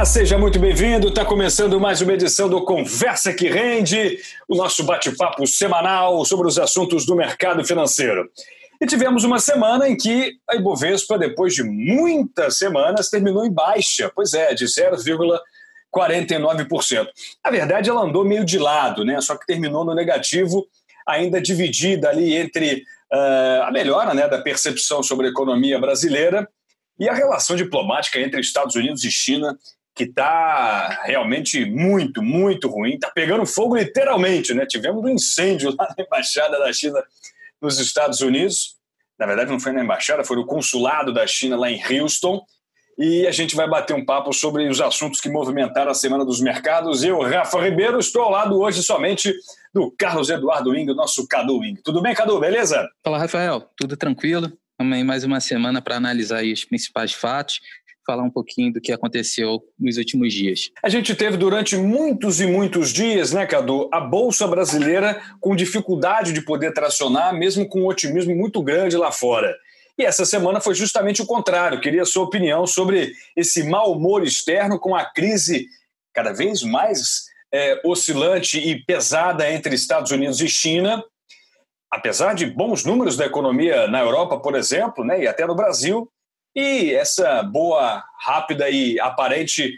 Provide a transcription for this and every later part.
Olá, seja muito bem-vindo. Está começando mais uma edição do Conversa que Rende, o nosso bate-papo semanal sobre os assuntos do mercado financeiro. E tivemos uma semana em que a Ibovespa, depois de muitas semanas, terminou em baixa, pois é, de 0,49%. Na verdade, ela andou meio de lado, né? Só que terminou no negativo, ainda dividida ali entre uh, a melhora né, da percepção sobre a economia brasileira e a relação diplomática entre Estados Unidos e China, que está realmente muito, muito ruim, está pegando fogo literalmente, né? Tivemos um incêndio lá na embaixada da China nos Estados Unidos. Na verdade, não foi na embaixada, foi no consulado da China lá em Houston. E a gente vai bater um papo sobre os assuntos que movimentaram a Semana dos Mercados. Eu, Rafa Ribeiro, estou ao lado hoje somente do Carlos Eduardo Wing, nosso Cadu Wing. Tudo bem, Cadu? Beleza? Fala, Rafael. Tudo tranquilo? Aí mais uma semana para analisar os principais fatos, falar um pouquinho do que aconteceu nos últimos dias. A gente teve durante muitos e muitos dias, né, Cadu, a Bolsa Brasileira com dificuldade de poder tracionar, mesmo com um otimismo muito grande lá fora. E essa semana foi justamente o contrário. Queria a sua opinião sobre esse mau humor externo com a crise cada vez mais é, oscilante e pesada entre Estados Unidos e China apesar de bons números da economia na Europa, por exemplo, né, e até no Brasil, e essa boa, rápida e aparente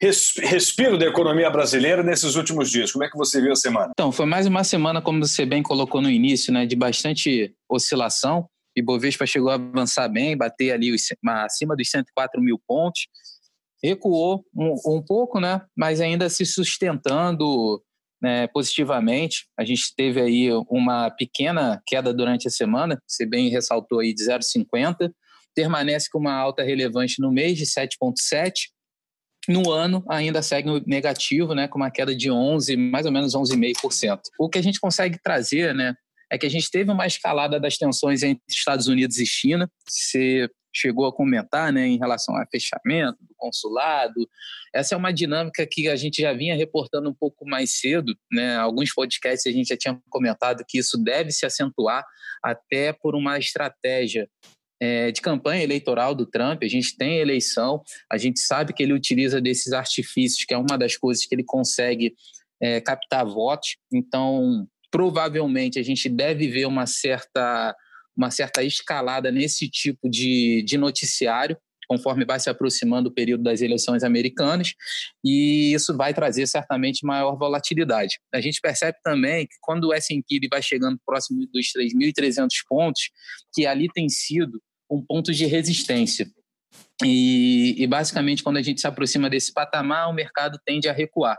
respiro da economia brasileira nesses últimos dias. Como é que você viu a semana? Então, foi mais uma semana, como você bem colocou no início, né, de bastante oscilação. E Bovespa chegou a avançar bem, bater ali acima dos 104 mil pontos. Recuou um, um pouco, né, mas ainda se sustentando né, positivamente. A gente teve aí uma pequena queda durante a semana, você bem ressaltou aí de 0,50, permanece com uma alta relevante no mês de 7,7%. No ano ainda segue negativo, né, com uma queda de 11, mais ou menos 11,5%. O que a gente consegue trazer, né, é que a gente teve uma escalada das tensões entre Estados Unidos e China. Você chegou a comentar né, em relação ao fechamento do consulado. Essa é uma dinâmica que a gente já vinha reportando um pouco mais cedo. Né? Alguns podcasts a gente já tinha comentado que isso deve se acentuar até por uma estratégia é, de campanha eleitoral do Trump. A gente tem eleição, a gente sabe que ele utiliza desses artifícios, que é uma das coisas que ele consegue é, captar votos. Então, provavelmente, a gente deve ver uma certa uma certa escalada nesse tipo de, de noticiário, conforme vai se aproximando o período das eleições americanas, e isso vai trazer certamente maior volatilidade. A gente percebe também que quando o S&P vai chegando próximo dos 3.300 pontos, que ali tem sido um ponto de resistência. E, e, basicamente, quando a gente se aproxima desse patamar, o mercado tende a recuar.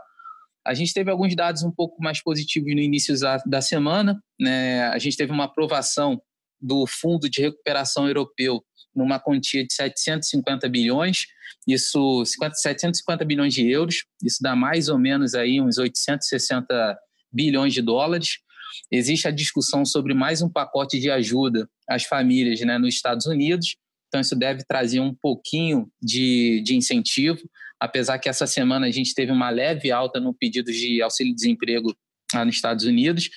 A gente teve alguns dados um pouco mais positivos no início da, da semana. Né? A gente teve uma aprovação do Fundo de Recuperação Europeu numa quantia de 750 bilhões, isso 750 bilhões de euros, isso dá mais ou menos aí uns 860 bilhões de dólares. Existe a discussão sobre mais um pacote de ajuda às famílias né, nos Estados Unidos, então isso deve trazer um pouquinho de, de incentivo, apesar que essa semana a gente teve uma leve alta no pedido de auxílio-desemprego lá nos Estados Unidos.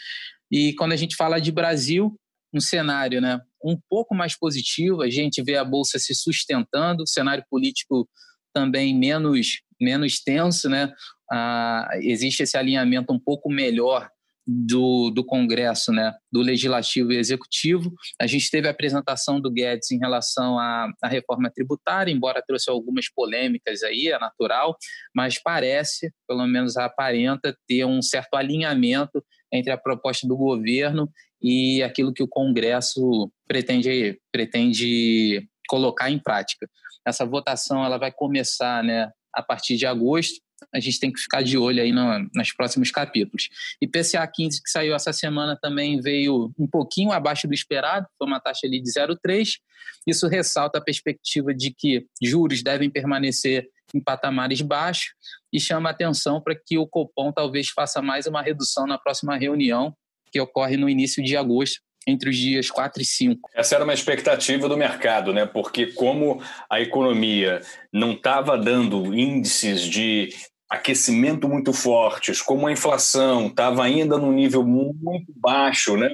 E quando a gente fala de Brasil, um cenário né, um pouco mais positivo, a gente vê a Bolsa se sustentando, o cenário político também menos, menos tenso, né? Ah, existe esse alinhamento um pouco melhor do, do Congresso, né, do Legislativo e Executivo. A gente teve a apresentação do Guedes em relação à, à reforma tributária, embora trouxe algumas polêmicas aí, é natural, mas parece, pelo menos aparenta, ter um certo alinhamento entre a proposta do governo e aquilo que o Congresso pretende, pretende colocar em prática. Essa votação ela vai começar né, a partir de agosto a gente tem que ficar de olho aí no, nos próximos capítulos. E PCA 15, que saiu essa semana, também veio um pouquinho abaixo do esperado, foi uma taxa ali de 0,3. Isso ressalta a perspectiva de que juros devem permanecer em patamares baixos e chama atenção para que o Copom talvez faça mais uma redução na próxima reunião, que ocorre no início de agosto, entre os dias 4 e 5. Essa era uma expectativa do mercado, né? Porque como a economia não estava dando índices de aquecimento muito fortes, como a inflação estava ainda num nível muito baixo, né?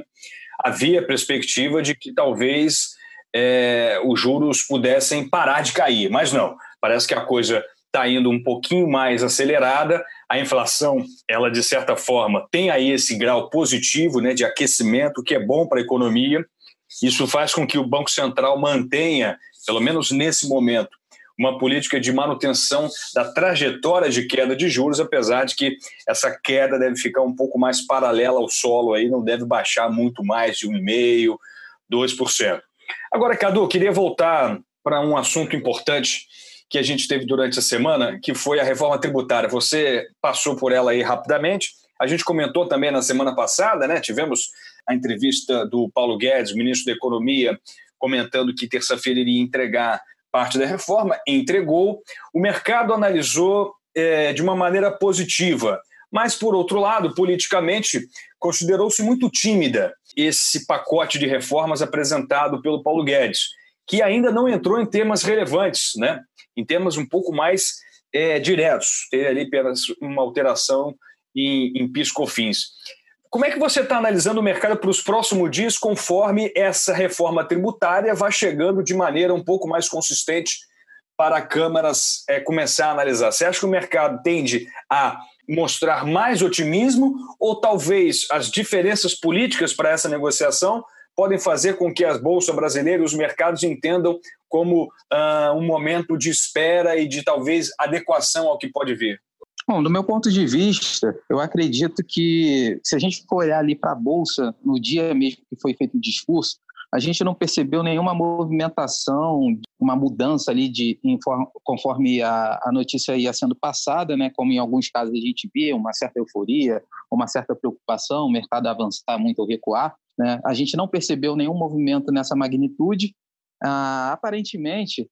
Havia perspectiva de que talvez é, os juros pudessem parar de cair, mas não. Parece que a coisa está indo um pouquinho mais acelerada. A inflação, ela de certa forma tem aí esse grau positivo, né, de aquecimento, que é bom para a economia. Isso faz com que o Banco Central mantenha, pelo menos nesse momento, uma política de manutenção da trajetória de queda de juros, apesar de que essa queda deve ficar um pouco mais paralela ao solo aí, não deve baixar muito mais de 1,5%, 2%. Agora, Cadu, queria voltar para um assunto importante que a gente teve durante a semana, que foi a reforma tributária. Você passou por ela aí rapidamente. A gente comentou também na semana passada, né? Tivemos a entrevista do Paulo Guedes, ministro da Economia, comentando que terça-feira iria entregar parte da reforma, entregou. O mercado analisou é, de uma maneira positiva, mas, por outro lado, politicamente, considerou-se muito tímida esse pacote de reformas apresentado pelo Paulo Guedes, que ainda não entrou em temas relevantes, né? em temas um pouco mais é, diretos. Teve ali apenas uma alteração em, em PIS/COFINS. Como é que você está analisando o mercado para os próximos dias, conforme essa reforma tributária vai chegando de maneira um pouco mais consistente para câmaras é, começar a analisar? Você acha que o mercado tende a mostrar mais otimismo ou talvez as diferenças políticas para essa negociação podem fazer com que as bolsas brasileiras os mercados entendam como uh, um momento de espera e de talvez adequação ao que pode vir? Bom, do meu ponto de vista, eu acredito que se a gente for olhar ali para a Bolsa no dia mesmo que foi feito o discurso, a gente não percebeu nenhuma movimentação, uma mudança ali de conforme a, a notícia ia sendo passada, né? Como em alguns casos a gente vê uma certa euforia, uma certa preocupação, o mercado avançar muito ou recuar, né? A gente não percebeu nenhum movimento nessa magnitude. Ah, aparentemente,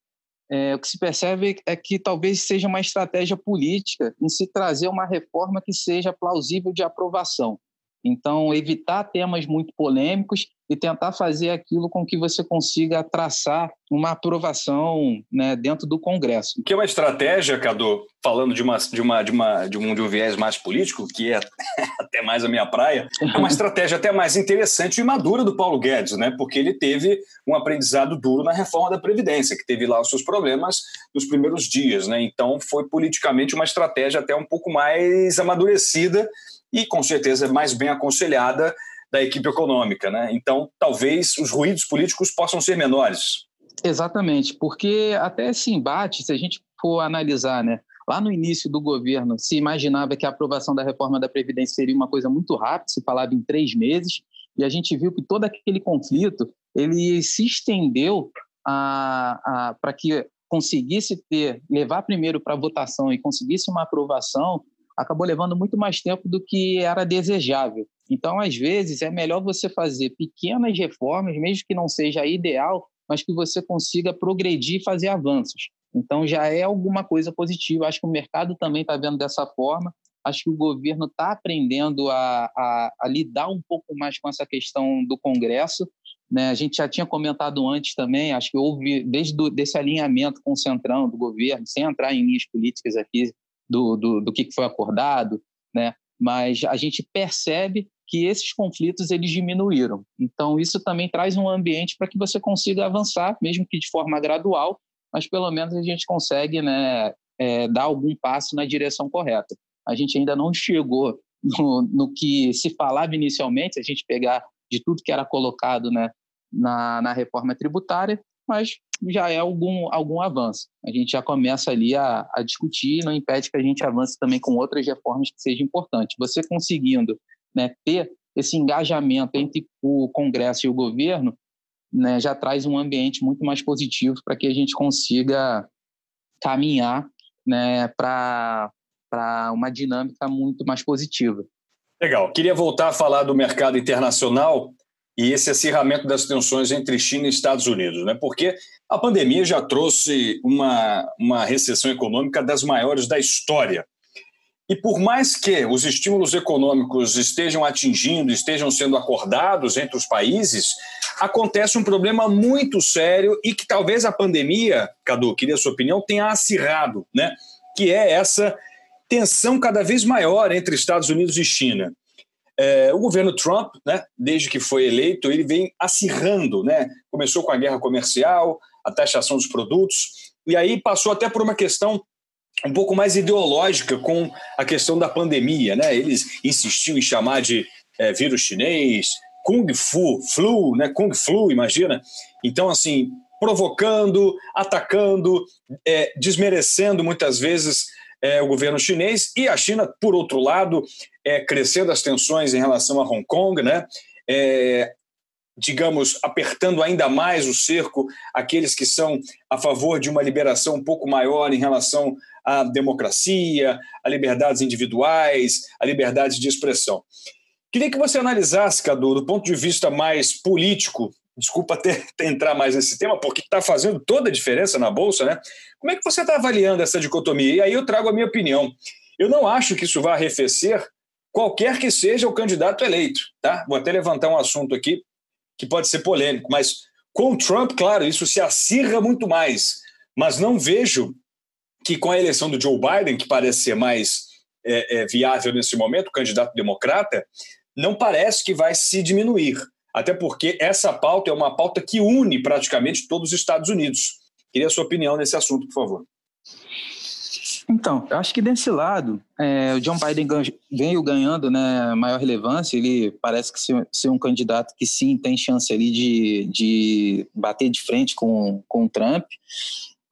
é, o que se percebe é que talvez seja uma estratégia política em se trazer uma reforma que seja plausível de aprovação. Então, evitar temas muito polêmicos e tentar fazer aquilo com que você consiga traçar uma aprovação né, dentro do Congresso. Que é uma estratégia, Cadu, falando de, uma, de, uma, de, uma, de, um, de um viés mais político, que é até mais a minha praia, é uma estratégia até mais interessante e madura do Paulo Guedes, né? porque ele teve um aprendizado duro na reforma da Previdência, que teve lá os seus problemas nos primeiros dias. Né? Então, foi politicamente uma estratégia até um pouco mais amadurecida e com certeza mais bem aconselhada da equipe econômica. Né? Então, talvez os ruídos políticos possam ser menores. Exatamente, porque até esse embate, se a gente for analisar, né, lá no início do governo se imaginava que a aprovação da reforma da Previdência seria uma coisa muito rápida, se falava em três meses, e a gente viu que todo aquele conflito ele se estendeu para que conseguisse ter, levar primeiro para votação e conseguisse uma aprovação acabou levando muito mais tempo do que era desejável. Então, às vezes, é melhor você fazer pequenas reformas, mesmo que não seja ideal, mas que você consiga progredir e fazer avanços. Então, já é alguma coisa positiva. Acho que o mercado também está vendo dessa forma. Acho que o governo está aprendendo a, a, a, lidar um pouco mais com essa questão do Congresso. Né? A gente já tinha comentado antes também, acho que houve, desde do, desse alinhamento com o centrão do governo, sem entrar em linhas políticas aqui, do, do, do que foi acordado, né? Mas a gente percebe que esses conflitos eles diminuíram. Então isso também traz um ambiente para que você consiga avançar, mesmo que de forma gradual, mas pelo menos a gente consegue né, é, dar algum passo na direção correta. A gente ainda não chegou no, no, que se falava inicialmente, a gente pegar de tudo que era colocado né, na, na reforma tributária, mas já é algum, algum avanço. A gente já começa ali a, a discutir, não impede que a gente avance também com outras reformas que sejam importantes. Você conseguindo né, ter esse engajamento entre o Congresso e o governo, né, já traz um ambiente muito mais positivo para que a gente consiga caminhar né, para uma dinâmica muito mais positiva. Legal. Queria voltar a falar do mercado internacional e esse acirramento das tensões entre China e Estados Unidos, né? porque a pandemia já trouxe uma, uma recessão econômica das maiores da história. E por mais que os estímulos econômicos estejam atingindo, estejam sendo acordados entre os países, acontece um problema muito sério e que talvez a pandemia, Cadu, queria a sua opinião, tenha acirrado, né? que é essa tensão cada vez maior entre Estados Unidos e China. É, o governo Trump, né, desde que foi eleito, ele vem acirrando, né? Começou com a guerra comercial, a taxação dos produtos, e aí passou até por uma questão um pouco mais ideológica com a questão da pandemia, né? Eles insistiam em chamar de é, vírus chinês, Kung Fu, flu, né? Kung Flu, imagina. Então, assim, provocando, atacando, é, desmerecendo muitas vezes é, o governo chinês e a China, por outro lado, é, crescendo as tensões em relação a Hong Kong, né? É, digamos, apertando ainda mais o cerco aqueles que são a favor de uma liberação um pouco maior em relação à democracia, a liberdades individuais, a liberdade de expressão. Queria que você analisasse, Cadu, do ponto de vista mais político, desculpa ter entrar mais nesse tema, porque está fazendo toda a diferença na Bolsa, né? Como é que você está avaliando essa dicotomia? E aí eu trago a minha opinião. Eu não acho que isso vá arrefecer qualquer que seja o candidato eleito, tá? Vou até levantar um assunto aqui que pode ser polêmico, mas com o Trump, claro, isso se acirra muito mais. Mas não vejo que com a eleição do Joe Biden, que parece ser mais é, é, viável nesse momento, candidato democrata, não parece que vai se diminuir. Até porque essa pauta é uma pauta que une praticamente todos os Estados Unidos. Queria a sua opinião nesse assunto, por favor. Então, eu acho que desse lado, é, o John Biden veio ganhando né, maior relevância. Ele parece que ser, ser, um candidato que sim tem chance ali de, de bater de frente com, com o Trump.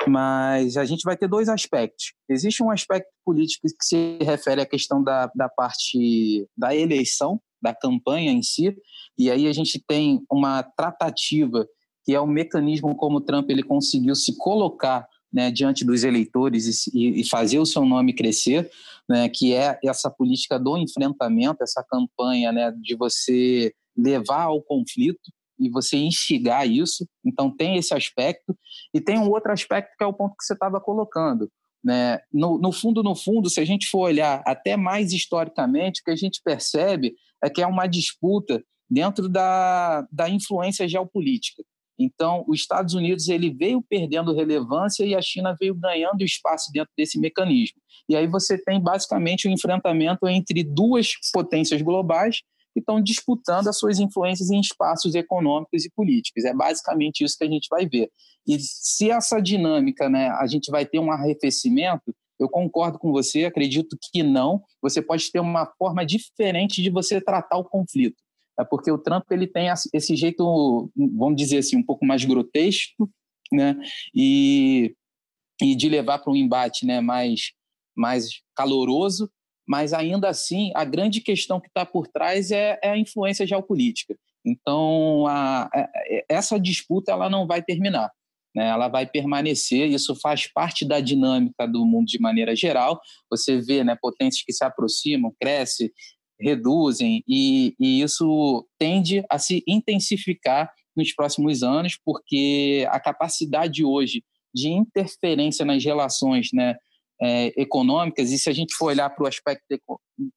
Mas a gente vai ter dois aspectos. Existe um aspecto político que se refere à questão da, da parte da eleição, da campanha em si, e aí a gente tem uma tratativa que é o mecanismo como o Trump ele conseguiu se colocar né, diante dos eleitores e, e, fazer o seu nome crescer, né, que é essa política do enfrentamento, essa campanha né, de você levar ao conflito e você instigar isso. Então tem esse aspecto e tem um outro aspecto que é o ponto que você estava colocando. Né? No, no fundo, no fundo, se a gente for olhar até mais historicamente, o que a gente percebe é que é uma disputa dentro da, da influência geopolítica. Então, os Estados Unidos ele veio perdendo relevância e a China veio ganhando espaço dentro desse mecanismo. E aí você tem basicamente o um enfrentamento entre duas potências globais que estão disputando as suas influências em espaços econômicos e políticos. É basicamente isso que a gente vai ver. E se essa dinâmica, né, a gente vai ter um arrefecimento, eu concordo com você, acredito que não. Você pode ter uma forma diferente de você tratar o conflito. É porque o Trump ele tem esse jeito, vamos dizer assim, um pouco mais grotesco, né? E, e de levar para um embate, né, mais mais caloroso, mas ainda assim a grande questão que está por trás é, é, a influência geopolítica. Então a, a, essa disputa ela não vai terminar né, ela vai permanecer, isso faz parte da dinâmica do mundo de maneira geral. Você vê né, potências que se aproximam, crescem, reduzem, e, e isso tende a se intensificar nos próximos anos, porque a capacidade hoje de interferência nas relações né, é, econômicas, e se a gente for olhar para o aspecto,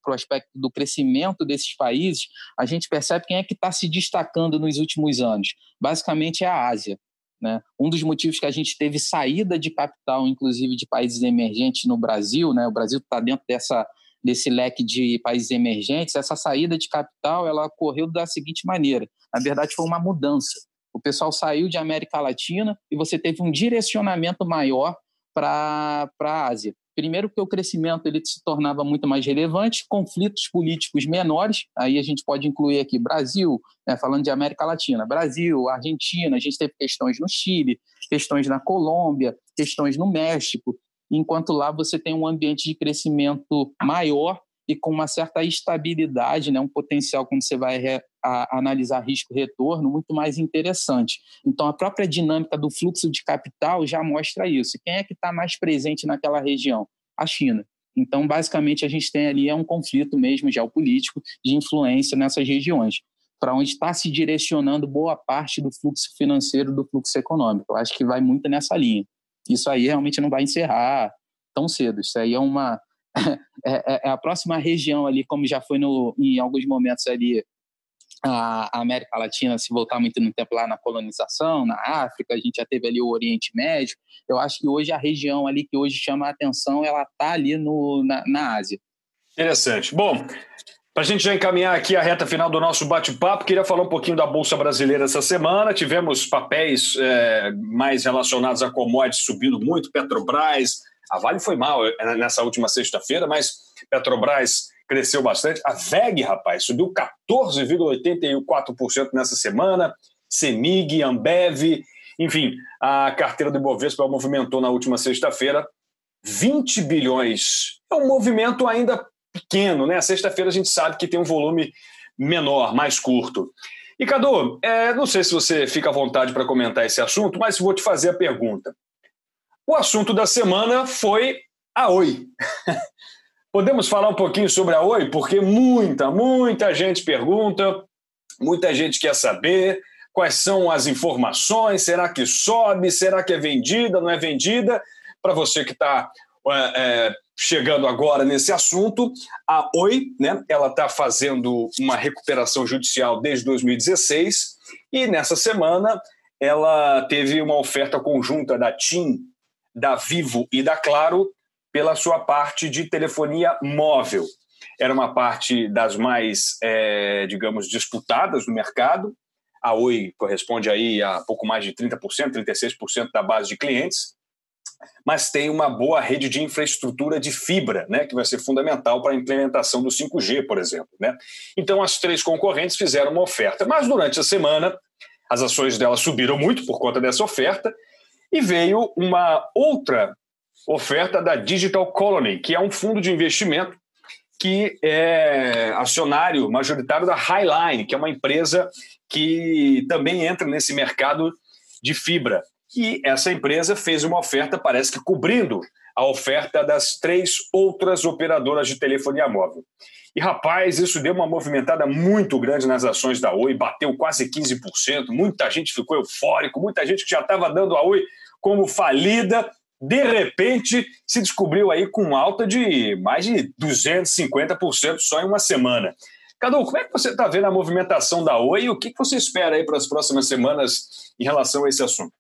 aspecto do crescimento desses países, a gente percebe quem é que está se destacando nos últimos anos. Basicamente é a Ásia. Né? Um dos motivos que a gente teve saída de capital, inclusive de países emergentes no Brasil, né? o Brasil está dentro dessa, desse leque de países emergentes, essa saída de capital ela ocorreu da seguinte maneira: na verdade, foi uma mudança. O pessoal saiu de América Latina e você teve um direcionamento maior para a Ásia. Primeiro, porque o crescimento ele se tornava muito mais relevante, conflitos políticos menores, aí a gente pode incluir aqui Brasil, né, falando de América Latina, Brasil, Argentina, a gente teve questões no Chile, questões na Colômbia, questões no México, enquanto lá você tem um ambiente de crescimento maior e com uma certa estabilidade, né, um potencial quando você vai a, analisar risco-retorno muito mais interessante. Então, a própria dinâmica do fluxo de capital já mostra isso. Quem é que está mais presente naquela região? A China. Então, basicamente, a gente tem ali é um conflito mesmo geopolítico de influência nessas regiões, para onde está se direcionando boa parte do fluxo financeiro, do fluxo econômico. Eu acho que vai muito nessa linha. Isso aí realmente não vai encerrar tão cedo. Isso aí é uma é, é, é, a próxima região ali, como já foi no, em alguns momentos ali a América Latina se voltar muito no tempo lá na colonização, na África, a gente já teve ali o Oriente Médio. Eu acho que hoje a região ali que hoje chama a atenção, ela está ali no, na, na Ásia. Interessante. Bom, para a gente já encaminhar aqui a reta final do nosso bate-papo, queria falar um pouquinho da Bolsa Brasileira essa semana. Tivemos papéis é, mais relacionados a commodities subindo muito, Petrobras, A Vale foi mal eh, nessa última sexta-feira, mas Petrobras cresceu bastante. A VEG, rapaz, subiu 14,84% nessa semana. Semig, Ambev, enfim, a carteira do Ibovespa movimentou na última sexta-feira 20 bilhões. É um movimento ainda pequeno, né? Sexta-feira a gente sabe que tem um volume menor, mais curto. E Cadu, é, não sei se você fica à vontade para comentar esse assunto, mas vou te fazer a pergunta. O assunto da semana foi a Oi. Podemos falar um pouquinho sobre a Oi? Porque muita, muita gente pergunta, muita gente quer saber quais são as informações, será que sobe, será que é vendida, não é vendida? Para você que está é, é, chegando agora nesse assunto, a Oi, né, ela está fazendo uma recuperação judicial desde 2016 e nessa semana ela teve uma oferta conjunta da TIM, da Vivo e da Claro pela sua parte de telefonia móvel. Era uma parte das mais, é, digamos, disputadas no mercado. A Oi corresponde aí a pouco mais de 30%, 36% da base de clientes mas tem uma boa rede de infraestrutura de fibra, né, que vai ser fundamental para a implementação do 5G, por exemplo. Né? Então, as três concorrentes fizeram uma oferta, mas durante a semana as ações dela subiram muito por conta dessa oferta e veio uma outra oferta da Digital Colony, que é um fundo de investimento que é acionário majoritário da Highline, que é uma empresa que também entra nesse mercado de fibra. E essa empresa fez uma oferta, parece que cobrindo a oferta das três outras operadoras de telefonia móvel. E rapaz, isso deu uma movimentada muito grande nas ações da Oi, bateu quase 15%, muita gente ficou eufórico, muita gente que já estava dando a Oi como falida, de repente se descobriu aí com alta de mais de 250% só em uma semana. Cadu, como é que você está vendo a movimentação da Oi e o que você espera aí para as próximas semanas em relação a esse assunto?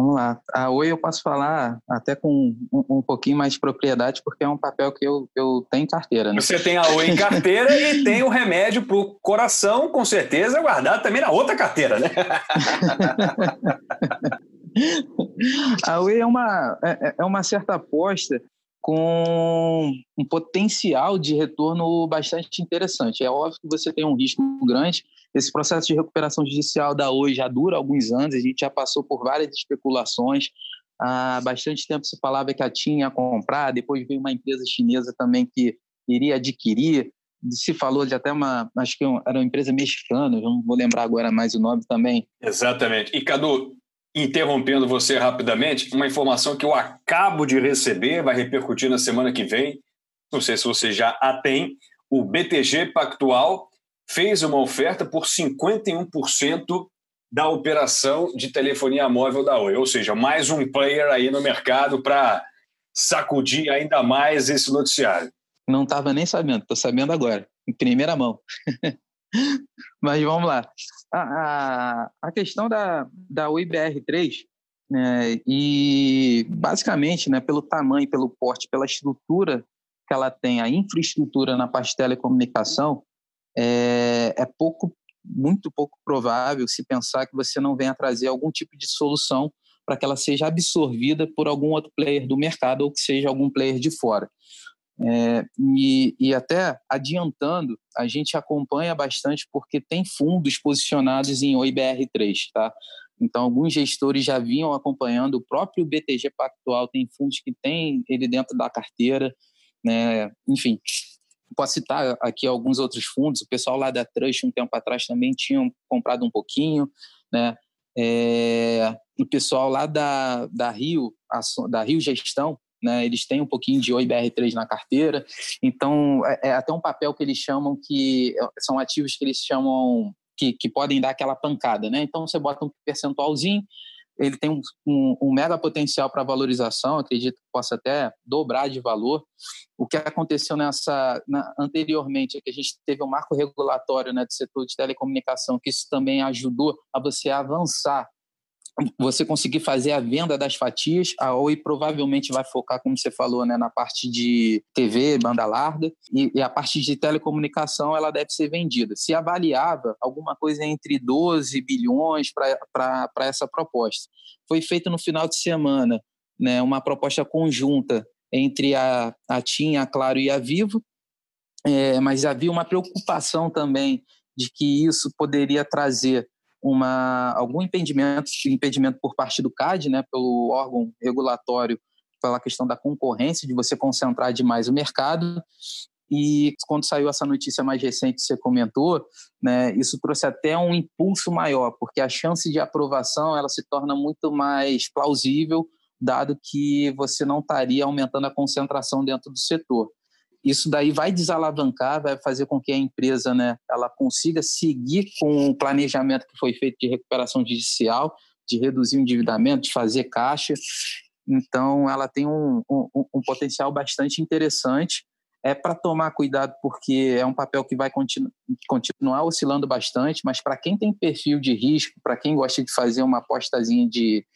Vamos lá. A Oi eu posso falar até com um, um, pouquinho mais de propriedade, porque é um papel que eu, eu tenho em carteira. Né? Você tem a Oi em carteira e tem o remédio para o coração, com certeza, guardado também na outra carteira, né? a Oi é uma, é, é uma certa aposta com um potencial de retorno bastante interessante. É óbvio que você tem um risco grande. Esse processo de recuperação judicial da Oi já dura alguns anos, a gente já passou por várias especulações. Há bastante tempo se falava que a TIM ia comprar, depois veio uma empresa chinesa também que iria adquirir. Se falou de até uma, acho que era uma empresa mexicana, não vou lembrar agora mais o nome também. Exatamente. E Cadu, interrompendo você rapidamente, uma informação que eu acabo de receber, vai repercutir na semana que vem, não sei se você já a tem, o BTG Pactual fez uma oferta por 51% da operação de telefonia móvel da Oi, ou seja, mais um player aí no mercado para sacudir ainda mais esse noticiário. Não estava nem sabendo, estou sabendo agora, em primeira mão. Mas vamos lá. A, a, a questão da, da UIBR3, né, e basicamente, né, pelo tamanho, pelo porte, pela estrutura que ela tem, a infraestrutura na parte de telecomunicação, é, é pouco, muito pouco provável se pensar que você não venha trazer algum tipo de solução para que ela seja absorvida por algum outro player do mercado ou que seja algum player de fora. É, e, e, até adiantando, a gente acompanha bastante porque tem fundos posicionados em OIBR3, tá? Então, alguns gestores já vinham acompanhando, o próprio BTG Pactual tem fundos que tem ele dentro da carteira, né? Enfim, posso citar aqui alguns outros fundos, o pessoal lá da Trust, um tempo atrás, também tinham comprado um pouquinho, né? É, o pessoal lá da, da Rio, da Rio Gestão, né? Eles têm um pouquinho de OIBR3 na carteira, então é, é, até um papel que eles chamam que é, são ativos que eles chamam que, que podem dar aquela pancada, né? Então você bota um percentualzinho, ele tem um, um, um mega potencial para valorização, acredito que possa até dobrar de valor. O que aconteceu nessa na, anteriormente é que a gente teve um marco regulatório né, do setor de telecomunicação, que isso também ajudou a você avançar você conseguir fazer a venda das fatias, a Oi provavelmente vai focar, como você falou, né, na parte de TV, banda larga, e, e a parte de telecomunicação ela deve ser vendida. Se avaliava alguma coisa entre 12 bilhões para essa proposta. Foi feito no final de semana né, uma proposta conjunta entre a, a TIM, a Claro e a Vivo, é, mas havia uma preocupação também de que isso poderia trazer uma, algum impedimento, impedimento por parte do CAD, né, pelo órgão regulatório, pela questão da concorrência, de você concentrar demais o mercado. E quando saiu essa notícia mais recente você comentou, né, isso trouxe até um impulso maior, porque a chance de aprovação ela se torna muito mais plausível, dado que você não estaria aumentando a concentração dentro do setor isso daí vai desalavancar, vai fazer com que a empresa né, ela consiga seguir com o planejamento que foi feito de recuperação judicial, de reduzir o endividamento, de fazer caixa. Então, ela tem um, um, um potencial bastante interessante. É para tomar cuidado, porque é um papel que vai continu continuar oscilando bastante, mas para quem tem perfil de risco, para quem gosta de fazer uma apostazinha de,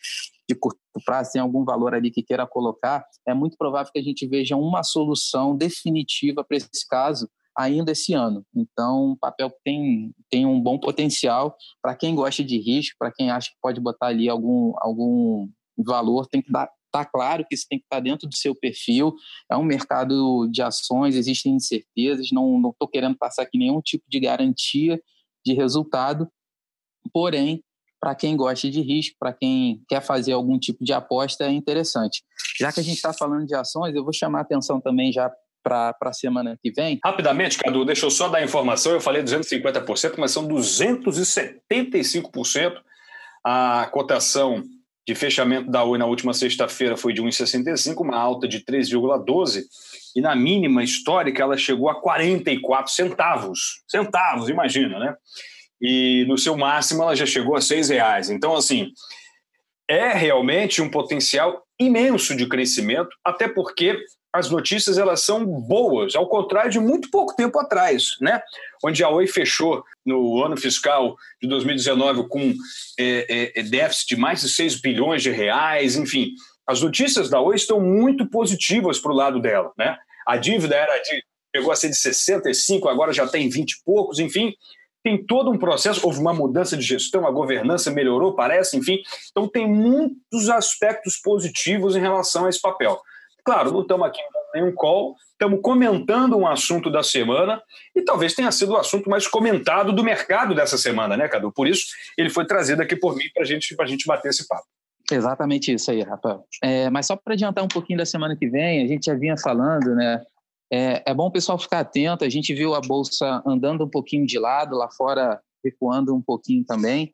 de curto prazo, tem algum valor ali que queira colocar, é muito provável que a gente veja uma solução definitiva para esse caso ainda esse ano. Então, o papel tem, tem um bom potencial para quem gosta de risco, para quem acha que pode botar ali algum, algum valor, tem que dar Está claro que isso tem que estar tá dentro do seu perfil. É um mercado de ações, existem incertezas. Não estou querendo passar aqui nenhum tipo de garantia de resultado. Porém, para quem gosta de risco, para quem quer fazer algum tipo de aposta, é interessante. Já que a gente está falando de ações, eu vou chamar a atenção também já para a semana que vem. Rapidamente, Cadu, deixa eu só dar informação. Eu falei 250%, mas são 275% a cotação de fechamento da Oi na última sexta-feira foi de 1,65, uma alta de 3,12, e na mínima histórica ela chegou a 44 centavos. Centavos, imagina, né? E no seu máximo ela já chegou a seis reais. Então, assim, é realmente um potencial imenso de crescimento, até porque as notícias elas são boas, ao contrário de muito pouco tempo atrás, né? Onde a Oi fechou no ano fiscal de 2019 com é, é, é, déficit de mais de 6 bilhões de reais, enfim. As notícias da Oi estão muito positivas para o lado dela, né? A dívida era de, chegou a ser de 65, agora já tem 20 e poucos, enfim tem todo um processo, houve uma mudança de gestão, a governança melhorou, parece, enfim. Então, tem muitos aspectos positivos em relação a esse papel. Claro, não estamos aqui em nenhum call, estamos comentando um assunto da semana e talvez tenha sido o assunto mais comentado do mercado dessa semana, né, Cadu? Por isso, ele foi trazido aqui por mim para gente, a gente bater esse papo. Exatamente isso aí, Rafael. É, mas só para adiantar um pouquinho da semana que vem, a gente já vinha falando, né? É, é bom o pessoal ficar atento. A gente viu a bolsa andando um pouquinho de lado, lá fora recuando um pouquinho também.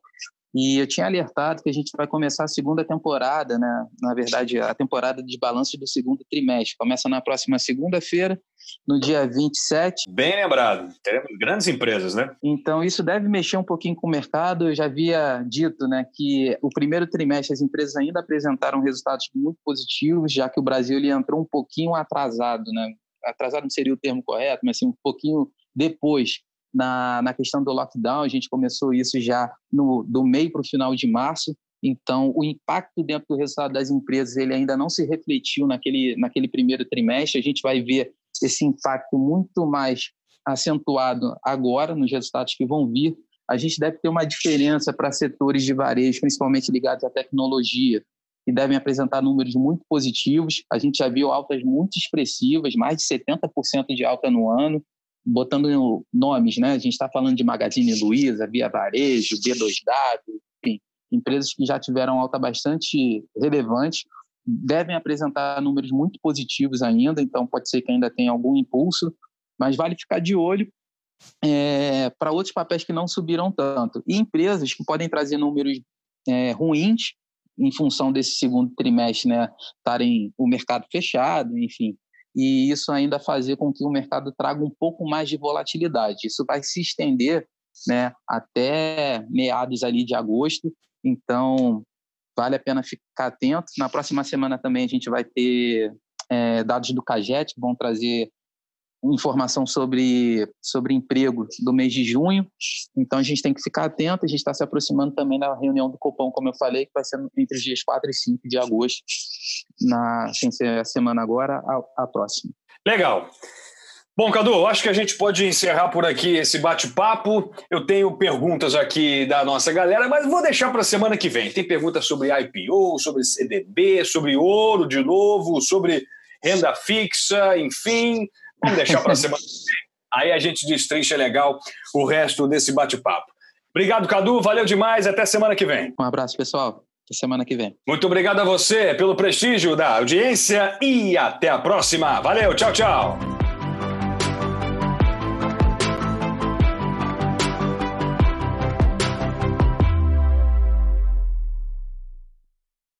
E eu tinha alertado que a gente vai começar a segunda temporada, né? Na verdade, a temporada de balanço do segundo trimestre. Começa na próxima segunda-feira, no dia 27. Bem lembrado. Teremos grandes empresas, né? Então, isso deve mexer um pouquinho com o mercado. Eu já havia dito né, que o primeiro trimestre as empresas ainda apresentaram resultados muito positivos, já que o Brasil ele entrou um pouquinho atrasado, né? Atrasado não seria o termo correto, mas assim, um pouquinho depois na, na questão do lockdown, a gente começou isso já no, do meio para o final de março, então o impacto dentro do resultado das empresas ele ainda não se refletiu naquele, naquele primeiro trimestre, a gente vai ver esse impacto muito mais acentuado agora nos resultados que vão vir. A gente deve ter uma diferença para setores de varejo, principalmente ligados à tecnologia, que devem apresentar números muito positivos. A gente já viu altas muito expressivas, mais de 70% de alta no ano, botando nomes, né? A gente está falando de Magazine Luiza, Via Varejo, B2W, enfim, empresas que já tiveram alta bastante relevante, devem apresentar números muito positivos ainda, então pode ser que ainda tenha algum impulso, mas vale ficar de olho é, para outros papéis que não subiram tanto. E empresas que podem trazer números é, ruins, em função desse segundo trimestre, né, estarem o mercado fechado, enfim, e isso ainda fazer com que o mercado traga um pouco mais de volatilidade. Isso vai se estender, né, até meados ali de agosto. Então, vale a pena ficar atento. Na próxima semana também a gente vai ter é, dados do CAGET, que vão trazer informação sobre, sobre emprego do mês de junho. Então a gente tem que ficar atento, a gente está se aproximando também da reunião do Copom, como eu falei, que vai ser entre os dias 4 e 5 de agosto, na, sem ser a semana agora, a, a próxima. Legal. Bom, Cadu, acho que a gente pode encerrar por aqui esse bate-papo. Eu tenho perguntas aqui da nossa galera, mas vou deixar para a semana que vem. Tem perguntas sobre IPO, sobre CDB, sobre ouro de novo, sobre renda fixa, enfim. Vamos deixar para a semana que vem. Aí a gente destrincha legal o resto desse bate-papo. Obrigado, Cadu. Valeu demais. Até semana que vem. Um abraço, pessoal. Até semana que vem. Muito obrigado a você pelo prestígio da audiência e até a próxima. Valeu. Tchau, tchau.